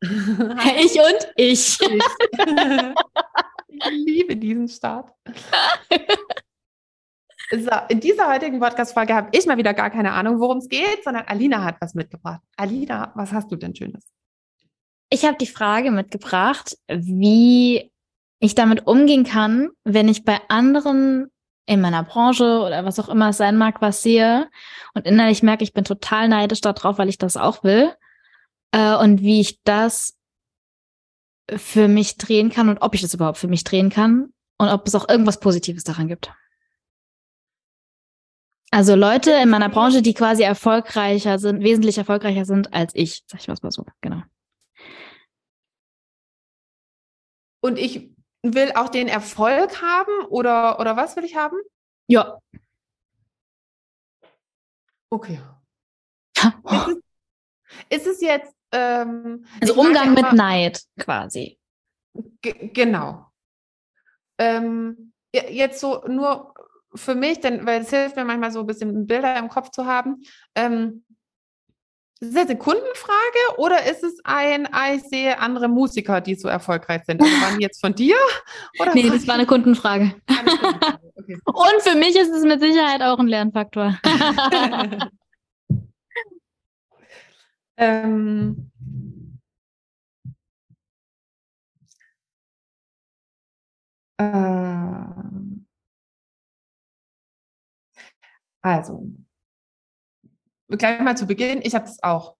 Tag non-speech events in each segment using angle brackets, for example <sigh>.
Ich und ich. ich. <laughs> ich liebe diesen Start. So, in dieser heutigen Podcast-Folge habe ich mal wieder gar keine Ahnung, worum es geht, sondern Alina hat was mitgebracht. Alina, was hast du denn Schönes? Ich habe die Frage mitgebracht, wie ich damit umgehen kann, wenn ich bei anderen in meiner Branche oder was auch immer es sein mag, was sehe und innerlich merke, ich bin total neidisch darauf, weil ich das auch will. Äh, und wie ich das für mich drehen kann und ob ich das überhaupt für mich drehen kann und ob es auch irgendwas Positives daran gibt. Also Leute in meiner Branche, die quasi erfolgreicher sind, wesentlich erfolgreicher sind als ich, sag ich mal so, genau. Und ich will auch den Erfolg haben oder, oder was will ich haben? Ja. Okay. ist, es, ist es jetzt. Ähm, also Umgang mit Neid quasi. Genau. Ähm, jetzt so nur für mich, denn, weil es hilft mir manchmal so ein bisschen Bilder im Kopf zu haben. Ähm, ist das eine Kundenfrage oder ist es ein, ah, ich sehe andere Musiker, die so erfolgreich sind? Also waren die jetzt von dir? <laughs> Oder nee, das war eine Kundenfrage. Eine Kundenfrage. Okay. <laughs> Und für mich ist es mit Sicherheit auch ein Lernfaktor. <laughs> ähm, äh, also, gleich mal zu Beginn, ich habe das auch.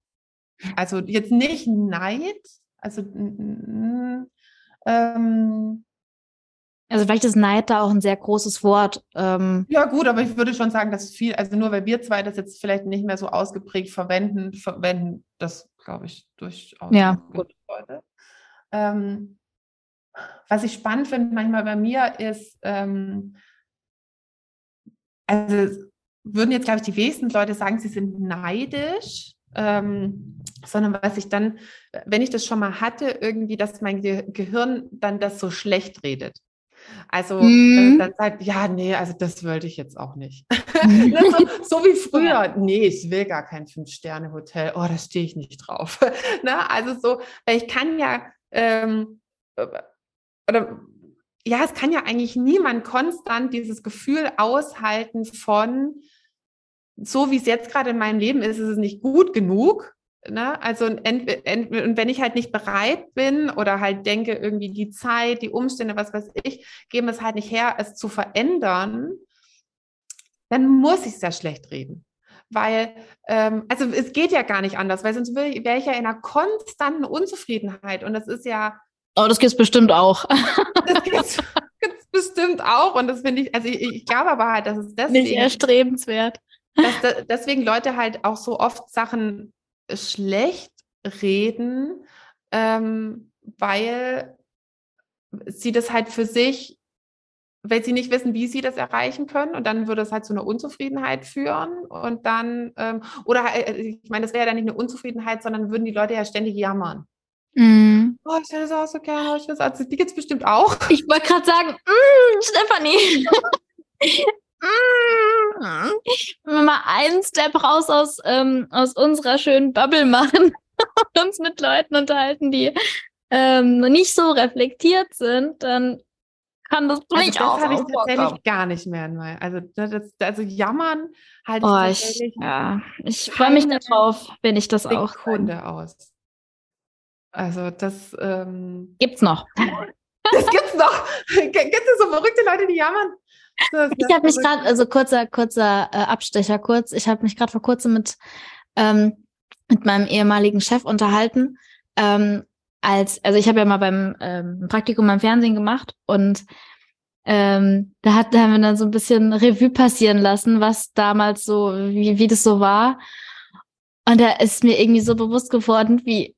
Also jetzt nicht Neid, also ähm, also vielleicht ist Neid da auch ein sehr großes Wort. Ähm. Ja gut, aber ich würde schon sagen, dass viel, also nur weil wir zwei das jetzt vielleicht nicht mehr so ausgeprägt verwenden, verwenden das, glaube ich, durchaus. Ja, gut. Ähm, was ich spannend finde manchmal bei mir ist, ähm, also würden jetzt, glaube ich, die wenigsten Leute sagen, sie sind neidisch, ähm, sondern was ich dann, wenn ich das schon mal hatte, irgendwie, dass mein Ge Gehirn dann das so schlecht redet. Also mhm. dann sagt, ja, nee, also das wollte ich jetzt auch nicht. <laughs> So, so, wie früher, nee, ich will gar kein Fünf-Sterne-Hotel, oh, da stehe ich nicht drauf. <laughs> ne? Also so, ich kann ja, ähm, oder ja, es kann ja eigentlich niemand konstant dieses Gefühl aushalten von, so wie es jetzt gerade in meinem Leben ist, ist es nicht gut genug. Ne? Also und wenn ich halt nicht bereit bin oder halt denke, irgendwie die Zeit, die Umstände, was weiß ich, geben es halt nicht her, es zu verändern, dann muss ich es ja schlecht reden. Weil, ähm, also es geht ja gar nicht anders, weil sonst wäre ich ja in einer konstanten Unzufriedenheit und das ist ja. Oh, das gibt es bestimmt auch. <laughs> das gibt es bestimmt auch und das finde ich, also ich, ich glaube aber halt, dass es deswegen. Nicht erstrebenswert dass da, deswegen Leute halt auch so oft Sachen schlecht reden, ähm, weil sie das halt für sich, weil sie nicht wissen, wie sie das erreichen können und dann würde es halt zu einer Unzufriedenheit führen und dann, ähm, oder äh, ich meine, das wäre ja dann nicht eine Unzufriedenheit, sondern würden die Leute ja ständig jammern. Mm. Oh, ich hätte das auch so gerne, ich weiß, also, die gibt es bestimmt auch. Ich wollte gerade sagen, mm, Stefanie. <laughs> Wenn wir mal einen Step raus aus, ähm, aus unserer schönen Bubble machen <laughs> und uns mit Leuten unterhalten, die ähm, nicht so reflektiert sind, dann kann das durchaus also das habe ich tatsächlich gar nicht mehr also das, also jammern halt oh, ich, ja ich freue mich darauf wenn ich das auch Kunde aus. Also das ähm, gibt's noch. <laughs> Das gibt's noch. Gibt es so verrückte Leute die jammern ich habe mich gerade, also kurzer, kurzer äh, Abstecher kurz, ich habe mich gerade vor kurzem mit, ähm, mit meinem ehemaligen Chef unterhalten. Ähm, als, also ich habe ja mal beim ähm, Praktikum beim Fernsehen gemacht und ähm, da, hat, da haben wir dann so ein bisschen Revue passieren lassen, was damals so, wie, wie das so war. Und da ist mir irgendwie so bewusst geworden, wie,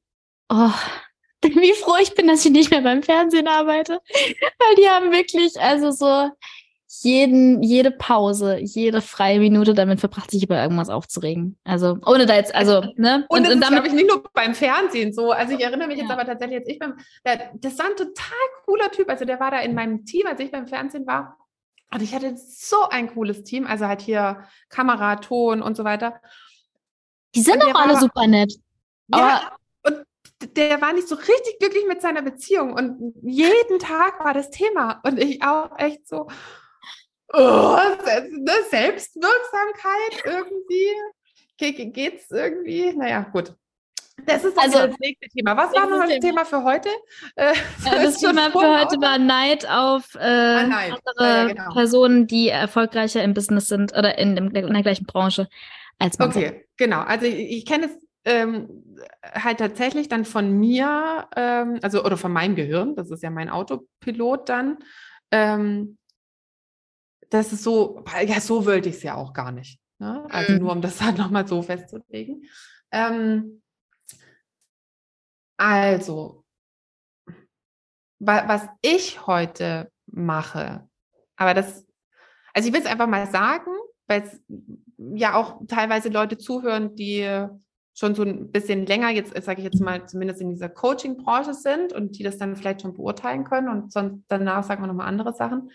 oh, <laughs> wie froh ich bin, dass ich nicht mehr beim Fernsehen arbeite. Weil die haben wirklich, also so jeden, jede Pause, jede freie Minute damit verbracht, sich über irgendwas aufzuregen. Also ohne da jetzt, also, <laughs> ne? Und, und, das und damit ich nicht nur beim Fernsehen so. Also ich erinnere mich ja. jetzt aber tatsächlich jetzt ich beim, der, das war ein total cooler Typ. Also der war da in meinem Team, als ich beim Fernsehen war. Und ich hatte so ein cooles Team, also halt hier Kamera, Ton und so weiter. Die sind auch alle super nett. Ja, und der war nicht so richtig glücklich mit seiner Beziehung und jeden Tag war das Thema und ich auch echt so, oh, ne, Selbstwirksamkeit irgendwie. Ge geht's irgendwie? Naja, gut. Das ist also das nächste Thema. Was war noch das Thema für heute? Äh, das <laughs> Thema für heute war Neid auf äh, ah, Neid. andere ja, genau. Personen, die erfolgreicher im Business sind oder in, in der gleichen Branche als man. Okay, selbst. genau. Also ich, ich kenne es ähm, halt tatsächlich dann von mir, ähm, also oder von meinem Gehirn, das ist ja mein Autopilot dann, ähm, das ist so, ja, so wollte ich es ja auch gar nicht. Ne? Also mhm. nur um das dann nochmal so festzulegen. Ähm, also, wa was ich heute mache, aber das, also ich will es einfach mal sagen, weil es ja auch teilweise Leute zuhören, die schon so ein bisschen länger jetzt, sage ich jetzt mal, zumindest in dieser Coaching-Branche sind und die das dann vielleicht schon beurteilen können und sonst danach sagen wir nochmal andere Sachen,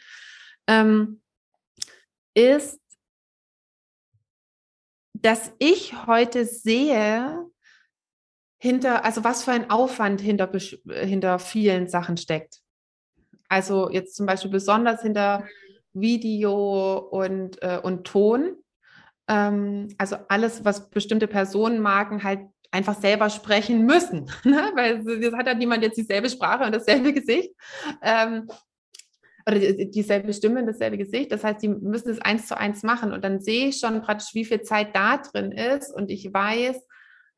ähm, ist, dass ich heute sehe, hinter, also was für ein Aufwand hinter, hinter vielen Sachen steckt. Also jetzt zum Beispiel besonders hinter Video und, äh, und Ton. Ähm, also alles, was bestimmte Personenmarken halt einfach selber sprechen müssen, <laughs> ne? weil es hat halt niemand jetzt dieselbe Sprache und dasselbe Gesicht. Ähm, oder dieselbe Stimme dasselbe Gesicht. Das heißt, die müssen es eins zu eins machen. Und dann sehe ich schon praktisch, wie viel Zeit da drin ist. Und ich weiß,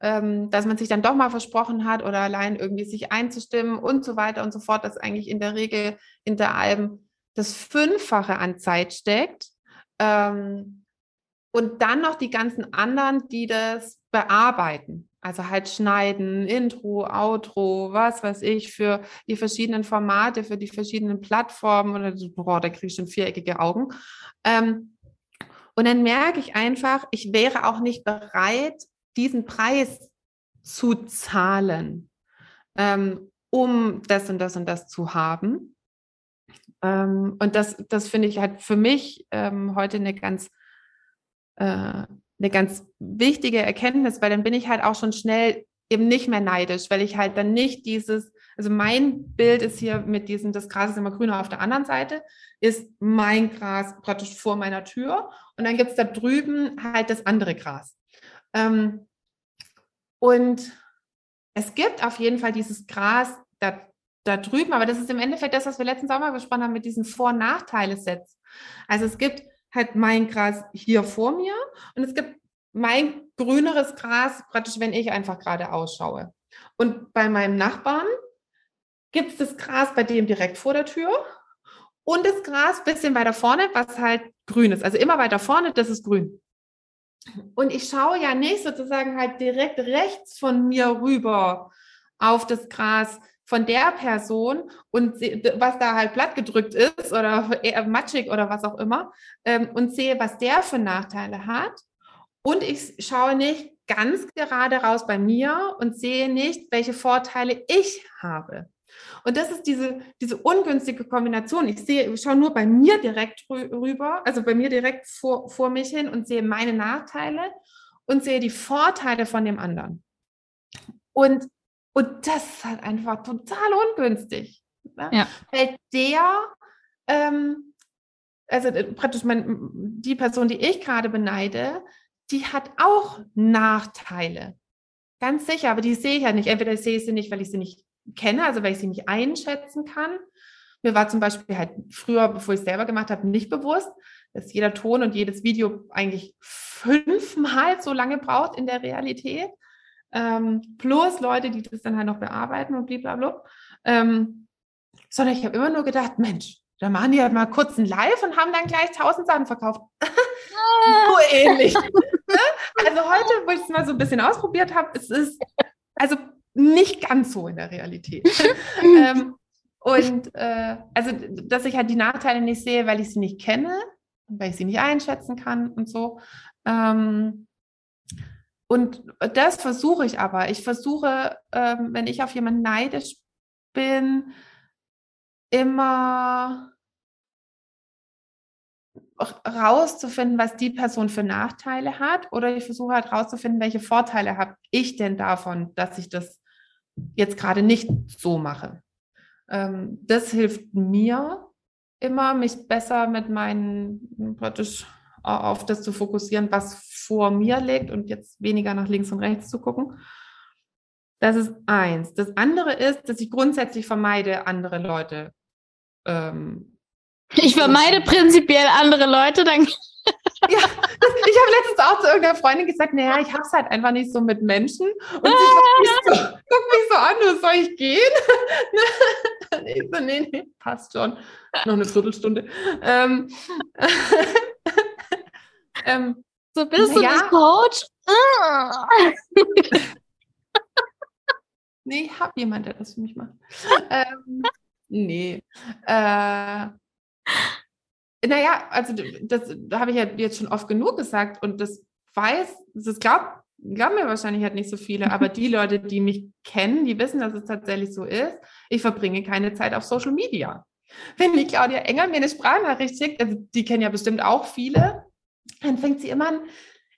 ähm, dass man sich dann doch mal versprochen hat oder allein irgendwie sich einzustimmen und so weiter und so fort, dass eigentlich in der Regel hinter allem das Fünffache an Zeit steckt. Ähm, und dann noch die ganzen anderen, die das bearbeiten. Also halt schneiden, Intro, Outro, was weiß ich, für die verschiedenen Formate, für die verschiedenen Plattformen. Oder boah, da kriege ich schon viereckige Augen. Ähm, und dann merke ich einfach, ich wäre auch nicht bereit, diesen Preis zu zahlen, ähm, um das und das und das zu haben. Ähm, und das, das finde ich halt für mich ähm, heute eine ganz äh, eine ganz wichtige Erkenntnis, weil dann bin ich halt auch schon schnell eben nicht mehr neidisch, weil ich halt dann nicht dieses, also mein Bild ist hier mit diesem, das Gras ist immer grüner auf der anderen Seite, ist mein Gras praktisch vor meiner Tür und dann gibt es da drüben halt das andere Gras. Ähm, und es gibt auf jeden Fall dieses Gras da, da drüben, aber das ist im Endeffekt das, was wir letzten Sommer gesprochen haben mit diesen Vor- und Nachteile-Sets. Also es gibt halt mein Gras hier vor mir und es gibt mein grüneres Gras, praktisch, wenn ich einfach gerade ausschaue. Und bei meinem Nachbarn gibt es das Gras bei dem direkt vor der Tür und das Gras bisschen weiter vorne, was halt grün ist. Also immer weiter vorne, das ist grün. Und ich schaue ja nicht sozusagen halt direkt rechts von mir rüber auf das Gras, von der Person und was da halt platt gedrückt ist oder eher matschig oder was auch immer ähm, und sehe, was der für Nachteile hat. Und ich schaue nicht ganz gerade raus bei mir und sehe nicht, welche Vorteile ich habe. Und das ist diese, diese ungünstige Kombination. Ich sehe, ich schaue nur bei mir direkt rüber, also bei mir direkt vor, vor mich hin und sehe meine Nachteile und sehe die Vorteile von dem anderen. Und und das ist halt einfach total ungünstig. Ne? Ja. Weil der, ähm, also äh, praktisch mein, die Person, die ich gerade beneide, die hat auch Nachteile. Ganz sicher, aber die sehe ich ja nicht. Entweder sehe ich sie nicht, weil ich sie nicht kenne, also weil ich sie nicht einschätzen kann. Mir war zum Beispiel halt früher, bevor ich es selber gemacht habe, nicht bewusst, dass jeder Ton und jedes Video eigentlich fünfmal so lange braucht in der Realität ähm, plus Leute, die das dann halt noch bearbeiten und blablabla. Ähm, sondern ich habe immer nur gedacht, Mensch, da machen die halt mal kurz ein Live und haben dann gleich tausend Sachen verkauft. so ähnlich. Ne? also heute, wo ich es mal so ein bisschen ausprobiert habe, es ist, also nicht ganz so in der Realität. <laughs> ähm, und äh, also, dass ich halt die Nachteile nicht sehe, weil ich sie nicht kenne, weil ich sie nicht einschätzen kann und so. Ähm, und das versuche ich aber. Ich versuche, ähm, wenn ich auf jemanden neidisch bin, immer rauszufinden, was die Person für Nachteile hat, oder ich versuche halt rauszufinden, welche Vorteile habe ich denn davon, dass ich das jetzt gerade nicht so mache. Ähm, das hilft mir immer, mich besser mit meinen praktisch auf das zu fokussieren, was vor mir liegt und jetzt weniger nach links und rechts zu gucken. Das ist eins. Das andere ist, dass ich grundsätzlich vermeide, andere Leute ähm, ich vermeide prinzipiell andere Leute, dann. <laughs> ja, ich habe letztens auch zu irgendeiner Freundin gesagt, naja, ich habe es halt einfach nicht so mit Menschen. Und sie guckt mich so, guckt mich so an, soll ich gehen? <laughs> ich so, nee, nee, passt schon. Noch eine Viertelstunde. Ähm, <laughs> ähm, so bist du ja, nicht Coach? <laughs> nee, ich habe jemanden, der das für mich macht. <laughs> ähm, nee. Äh, naja, also das, das habe ich ja jetzt schon oft genug gesagt und das weiß, das glaubt, glauben mir wahrscheinlich halt nicht so viele, <laughs> aber die Leute, die mich kennen, die wissen, dass es tatsächlich so ist. Ich verbringe keine Zeit auf Social Media. Wenn die Claudia Enger mir eine Sprachnachricht schickt, also die kennen ja bestimmt auch viele, dann fängt sie immer an,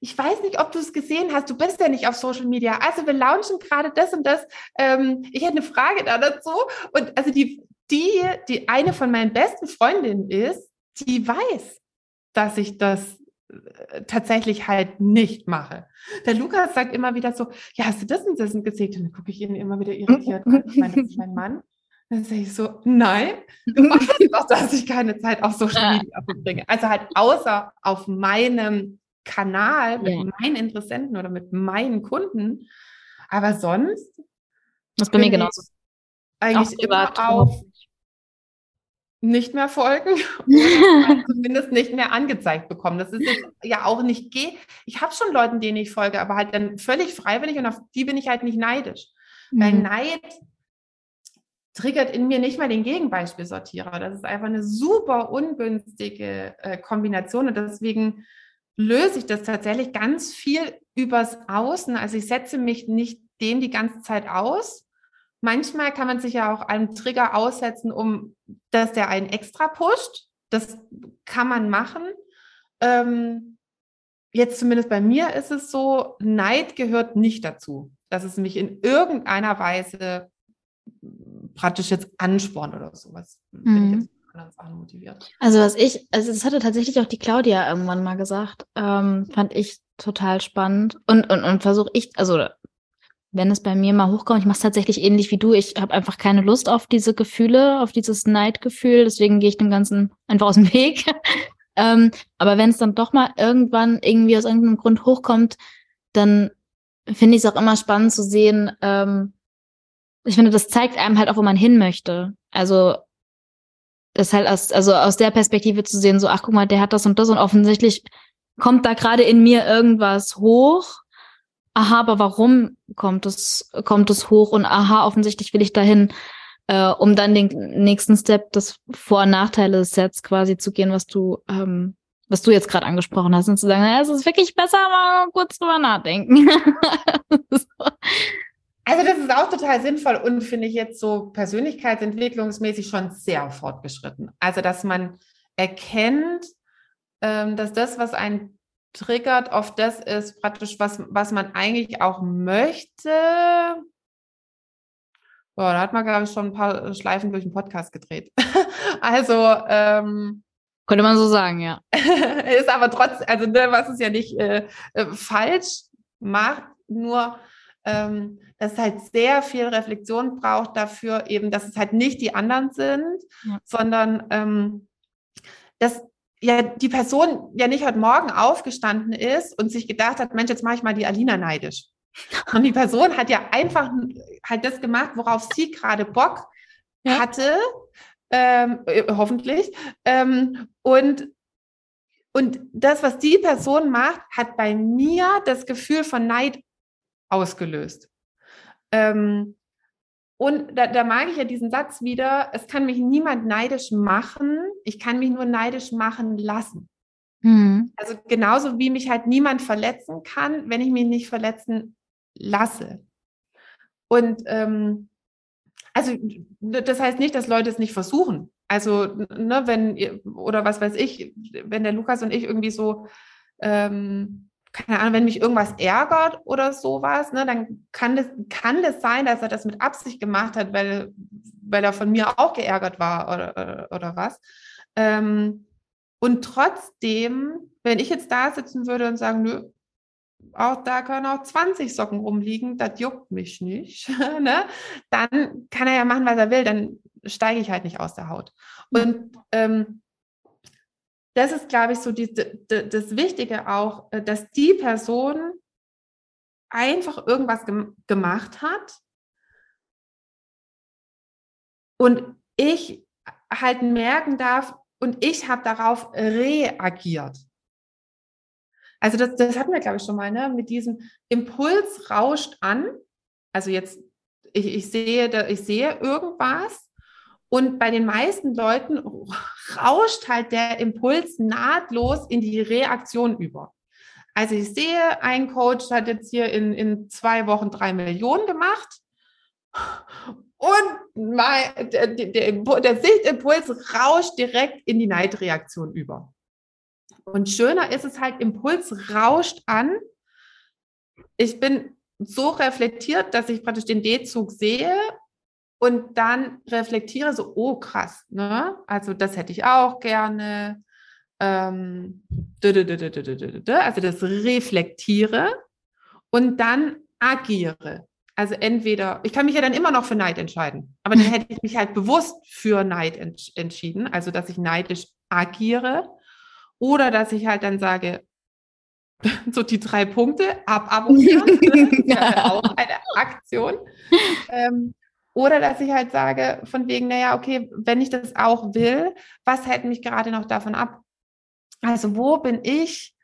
ich weiß nicht, ob du es gesehen hast, du bist ja nicht auf Social Media. Also wir launchen gerade das und das. Ähm, ich hätte eine Frage da dazu. Und also die, die, die eine von meinen besten Freundinnen ist, die weiß, dass ich das äh, tatsächlich halt nicht mache. Der Lukas sagt immer wieder so, ja, hast du das und das gesehen? Und dann gucke ich ihn immer wieder irritiert. Ich meine, das ist mein Mann. Dann sage ich so, nein, <laughs> du weißt doch, dass ich keine Zeit auf Social Media verbringe. Also halt außer auf meinem Kanal mit yeah. meinen Interessenten oder mit meinen Kunden. Aber sonst. Das ist bei mir genauso. Eigentlich immer auf nicht mehr folgen <laughs> <laughs> zumindest nicht mehr angezeigt bekommen. Das ist ja auch nicht geh. Ich habe schon Leuten, denen ich folge, aber halt dann völlig freiwillig und auf die bin ich halt nicht neidisch. Mhm. Weil Neid triggert in mir nicht mal den Gegenbeispielsortierer. Das ist einfach eine super ungünstige äh, Kombination und deswegen löse ich das tatsächlich ganz viel übers Außen. Also ich setze mich nicht dem die ganze Zeit aus, Manchmal kann man sich ja auch einem Trigger aussetzen, um dass der einen extra pusht. Das kann man machen. Ähm, jetzt zumindest bei mir ist es so, Neid gehört nicht dazu, dass es mich in irgendeiner Weise praktisch jetzt anspornt oder sowas. Mhm. Also was ich, also das hatte tatsächlich auch die Claudia irgendwann mal gesagt, ähm, fand ich total spannend und und und versuche ich, also wenn es bei mir mal hochkommt, ich mache es tatsächlich ähnlich wie du. Ich habe einfach keine Lust auf diese Gefühle, auf dieses Neidgefühl. Deswegen gehe ich dem Ganzen einfach aus dem <laughs> Weg. ähm, aber wenn es dann doch mal irgendwann irgendwie aus irgendeinem Grund hochkommt, dann finde ich es auch immer spannend zu sehen. Ähm, ich finde, das zeigt einem halt auch, wo man hin möchte. Also das halt aus, also aus der Perspektive zu sehen, so, ach guck mal, der hat das und das und offensichtlich kommt da gerade in mir irgendwas hoch aha, aber warum kommt es, kommt es hoch und aha, offensichtlich will ich dahin, äh, um dann den nächsten Step des Vor- und Nachteile-Sets quasi zu gehen, was du, ähm, was du jetzt gerade angesprochen hast und zu sagen, naja, es ist wirklich besser, mal kurz drüber nachdenken. <laughs> Also das ist auch total sinnvoll und finde ich jetzt so persönlichkeitsentwicklungsmäßig schon sehr fortgeschritten. Also dass man erkennt, ähm, dass das, was ein triggert, oft das ist praktisch, was, was man eigentlich auch möchte. Boah, da hat man, glaube ich, schon ein paar Schleifen durch den Podcast gedreht. <laughs> also, ähm, könnte man so sagen, ja. <laughs> ist aber trotzdem, also ne, was es ja nicht äh, äh, falsch macht, nur ähm, dass es halt sehr viel Reflexion braucht dafür, eben, dass es halt nicht die anderen sind, ja. sondern ähm, dass ja die Person ja nicht heute Morgen aufgestanden ist und sich gedacht hat, Mensch, jetzt mache ich mal die Alina neidisch. <laughs> Und die Person hat ja einfach halt das gemacht, worauf sie gerade Bock ja. hatte, ähm, äh, hoffentlich. Ähm, und, und das, was die Person macht, hat bei mir das Gefühl von Neid ausgelöst. Ähm, und da, da mag ich ja diesen Satz wieder, es kann mich niemand neidisch machen, ich kann mich nur neidisch machen lassen. Mhm. Also genauso wie mich halt niemand verletzen kann, wenn ich mich nicht verletzen lasse. Und ähm, also das heißt nicht, dass Leute es nicht versuchen. Also, ne, wenn, oder was weiß ich, wenn der Lukas und ich irgendwie so, ähm, keine Ahnung, wenn mich irgendwas ärgert oder sowas, ne, dann kann das, kann das sein, dass er das mit Absicht gemacht hat, weil, weil er von mir auch geärgert war oder, oder, oder was. Ähm, und trotzdem, wenn ich jetzt da sitzen würde und sagen, nö, auch da können auch 20 Socken rumliegen, das juckt mich nicht, <laughs> ne? dann kann er ja machen, was er will, dann steige ich halt nicht aus der Haut. Und ähm, das ist, glaube ich, so die, die, das Wichtige auch, äh, dass die Person einfach irgendwas gem gemacht hat und ich halt merken darf, und ich habe darauf reagiert. Also das, das hatten wir, glaube ich, schon mal, ne? Mit diesem Impuls rauscht an. Also jetzt, ich, ich, sehe, ich sehe irgendwas und bei den meisten Leuten rauscht halt der Impuls nahtlos in die Reaktion über. Also ich sehe, ein Coach hat jetzt hier in, in zwei Wochen drei Millionen gemacht und mein, der, der, der Sichtimpuls rauscht direkt in die Neidreaktion über. Und schöner ist es halt, Impuls rauscht an. Ich bin so reflektiert, dass ich praktisch den D-Zug sehe und dann reflektiere so, oh krass, ne? Also das hätte ich auch gerne. Ähm, also das reflektiere und dann agiere. Also entweder, ich kann mich ja dann immer noch für Neid entscheiden, aber dann hätte ich mich halt bewusst für Neid ents entschieden, also dass ich neidisch agiere oder dass ich halt dann sage, <laughs> so die drei Punkte ababonnieren, <laughs> ja auch eine Aktion. Ähm, oder dass ich halt sage, von wegen, naja, okay, wenn ich das auch will, was hält mich gerade noch davon ab? Also wo bin ich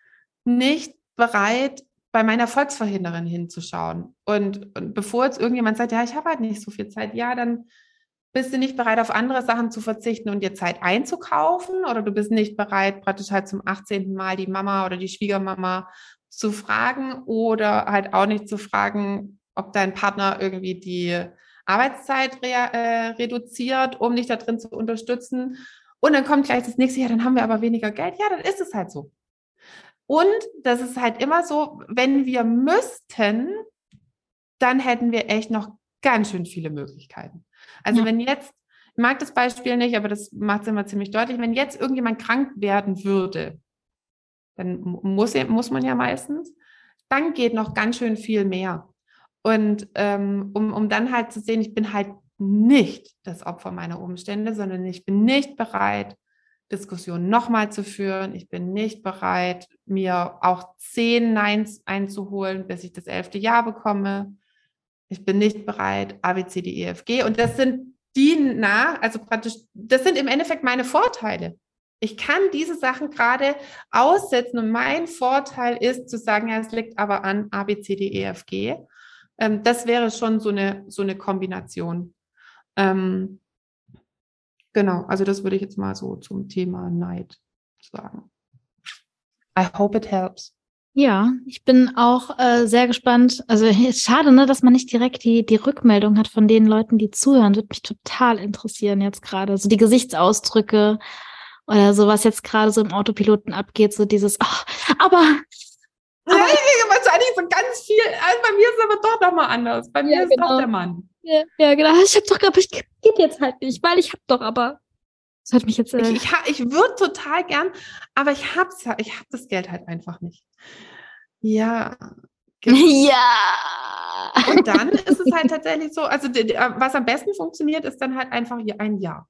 nicht bereit, bei meiner Volksverhinderin hinzuschauen? Und, und bevor jetzt irgendjemand sagt, ja, ich habe halt nicht so viel Zeit, ja, dann bist du nicht bereit, auf andere Sachen zu verzichten und dir Zeit einzukaufen oder du bist nicht bereit, praktisch halt zum 18. Mal die Mama oder die Schwiegermama zu fragen oder halt auch nicht zu fragen, ob dein Partner irgendwie die Arbeitszeit re äh, reduziert, um dich da drin zu unterstützen. Und dann kommt gleich das nächste, ja, dann haben wir aber weniger Geld. Ja, dann ist es halt so. Und das ist halt immer so, wenn wir müssten, dann hätten wir echt noch ganz schön viele Möglichkeiten. Also ja. wenn jetzt, ich mag das Beispiel nicht, aber das macht es immer ziemlich deutlich, wenn jetzt irgendjemand krank werden würde, dann muss, muss man ja meistens, dann geht noch ganz schön viel mehr. Und ähm, um, um dann halt zu sehen, ich bin halt nicht das Opfer meiner Umstände, sondern ich bin nicht bereit, Diskussionen nochmal zu führen. Ich bin nicht bereit, mir auch zehn Neins einzuholen, bis ich das elfte Jahr bekomme ich bin nicht bereit, A, B, C, D, E, F, G. Und das sind die nach, also praktisch, das sind im Endeffekt meine Vorteile. Ich kann diese Sachen gerade aussetzen und mein Vorteil ist zu sagen, ja, es liegt aber an A, B, E. Ähm, das wäre schon so eine, so eine Kombination. Ähm, genau, also das würde ich jetzt mal so zum Thema Neid sagen. I hope it helps. Ja, ich bin auch äh, sehr gespannt. Also <laughs> ist schade, ne, dass man nicht direkt die, die Rückmeldung hat von den Leuten, die zuhören. Würde mich total interessieren jetzt gerade. So die Gesichtsausdrücke oder so, was jetzt gerade so im Autopiloten abgeht, so dieses, oh, aber. Ja, wahrscheinlich so ganz viel. Also bei mir ist es aber doch nochmal anders. Bei mir ja, ist genau. doch der Mann. Ja, ja, genau. Ich hab doch, aber ich geht jetzt halt nicht, weil ich hab doch aber. Das hat mich jetzt. Äh ich ich, ich würde total gern, aber ich hab's ja, ich hab das Geld halt einfach nicht. Ja. Genau. <laughs> Ja. Und dann ist es halt tatsächlich so, also was am besten funktioniert, ist dann halt einfach hier ein Ja.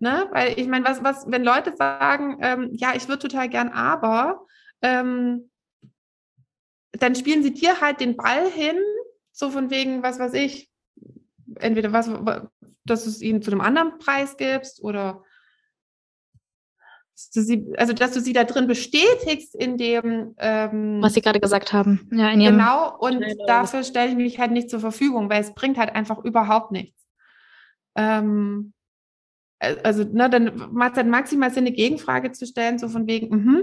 Ne? Weil ich meine, was, was, wenn Leute sagen, ähm, ja, ich würde total gern, aber ähm, dann spielen sie dir halt den Ball hin, so von wegen, was weiß ich, entweder was, dass du es ihnen zu einem anderen Preis gibst oder dass du sie, also dass du sie da drin bestätigst in dem, ähm, was sie gerade gesagt haben. Ja, in ihrem genau. Und dafür stelle ich mich halt nicht zur Verfügung, weil es bringt halt einfach überhaupt nichts. Ähm, also, ne, dann macht es halt maximal Sinn, eine Gegenfrage zu stellen, so von wegen, mh,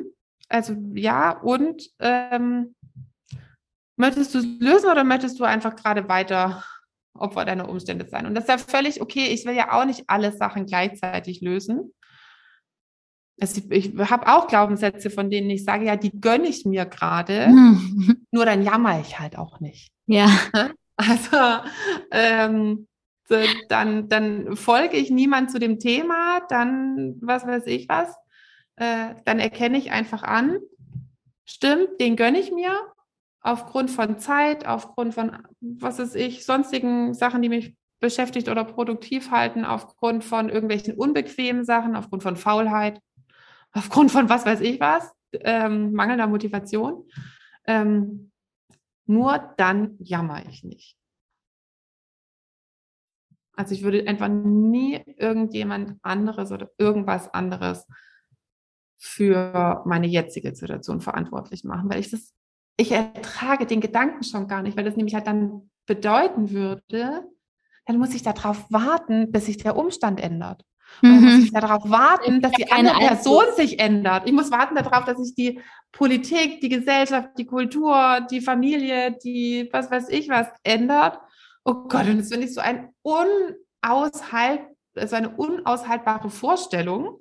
also ja, und ähm, möchtest du es lösen oder möchtest du einfach gerade weiter Opfer deiner Umstände sein? Und das ist ja völlig okay. Ich will ja auch nicht alle Sachen gleichzeitig lösen. Also ich, ich habe auch Glaubenssätze, von denen ich sage, ja, die gönne ich mir gerade, hm. <laughs> nur dann jammer ich halt auch nicht. Ja. Also ähm, so, dann, dann folge ich niemand zu dem Thema, dann was weiß ich was, äh, dann erkenne ich einfach an, stimmt, den gönne ich mir aufgrund von Zeit, aufgrund von was weiß ich, sonstigen Sachen, die mich beschäftigt oder produktiv halten, aufgrund von irgendwelchen unbequemen Sachen, aufgrund von Faulheit aufgrund von was weiß ich was, ähm, mangelnder Motivation. Ähm, nur dann jammer ich nicht. Also ich würde einfach nie irgendjemand anderes oder irgendwas anderes für meine jetzige Situation verantwortlich machen, weil ich das, ich ertrage den Gedanken schon gar nicht, weil das nämlich halt dann bedeuten würde, dann muss ich darauf warten, bis sich der Umstand ändert. Und dann muss mhm. ich darauf warten, dass die andere Person sich ändert. Ich muss warten darauf, dass sich die Politik, die Gesellschaft, die Kultur, die Familie, die was weiß ich was ändert. Oh Gott, und das finde ich so ein unaushalt, so eine unaushaltbare Vorstellung.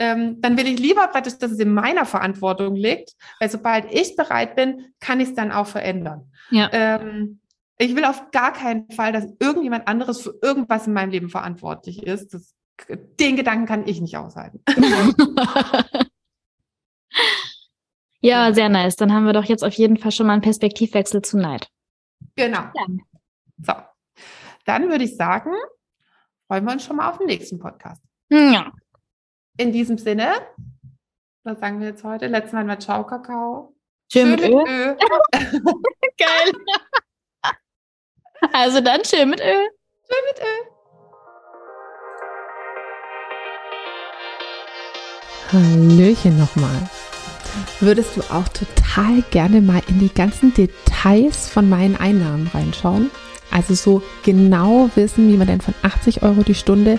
Ähm, dann will ich lieber praktisch, dass es in meiner Verantwortung liegt, weil sobald ich bereit bin, kann ich es dann auch verändern. Ja. Ähm, ich will auf gar keinen Fall, dass irgendjemand anderes für irgendwas in meinem Leben verantwortlich ist. Das den Gedanken kann ich nicht aushalten. <laughs> ja, sehr nice. Dann haben wir doch jetzt auf jeden Fall schon mal einen Perspektivwechsel zu Neid. Genau. Ja. So, dann würde ich sagen, freuen wir uns schon mal auf den nächsten Podcast. Ja. In diesem Sinne, was sagen wir jetzt heute? Letztes Mal war Ciao Kakao. Schön, mit Öl. Öl. <laughs> Geil. Also dann schön mit Öl. Schön mit Öl. Hallöchen nochmal. Würdest du auch total gerne mal in die ganzen Details von meinen Einnahmen reinschauen? Also so genau wissen, wie man denn von 80 Euro die Stunde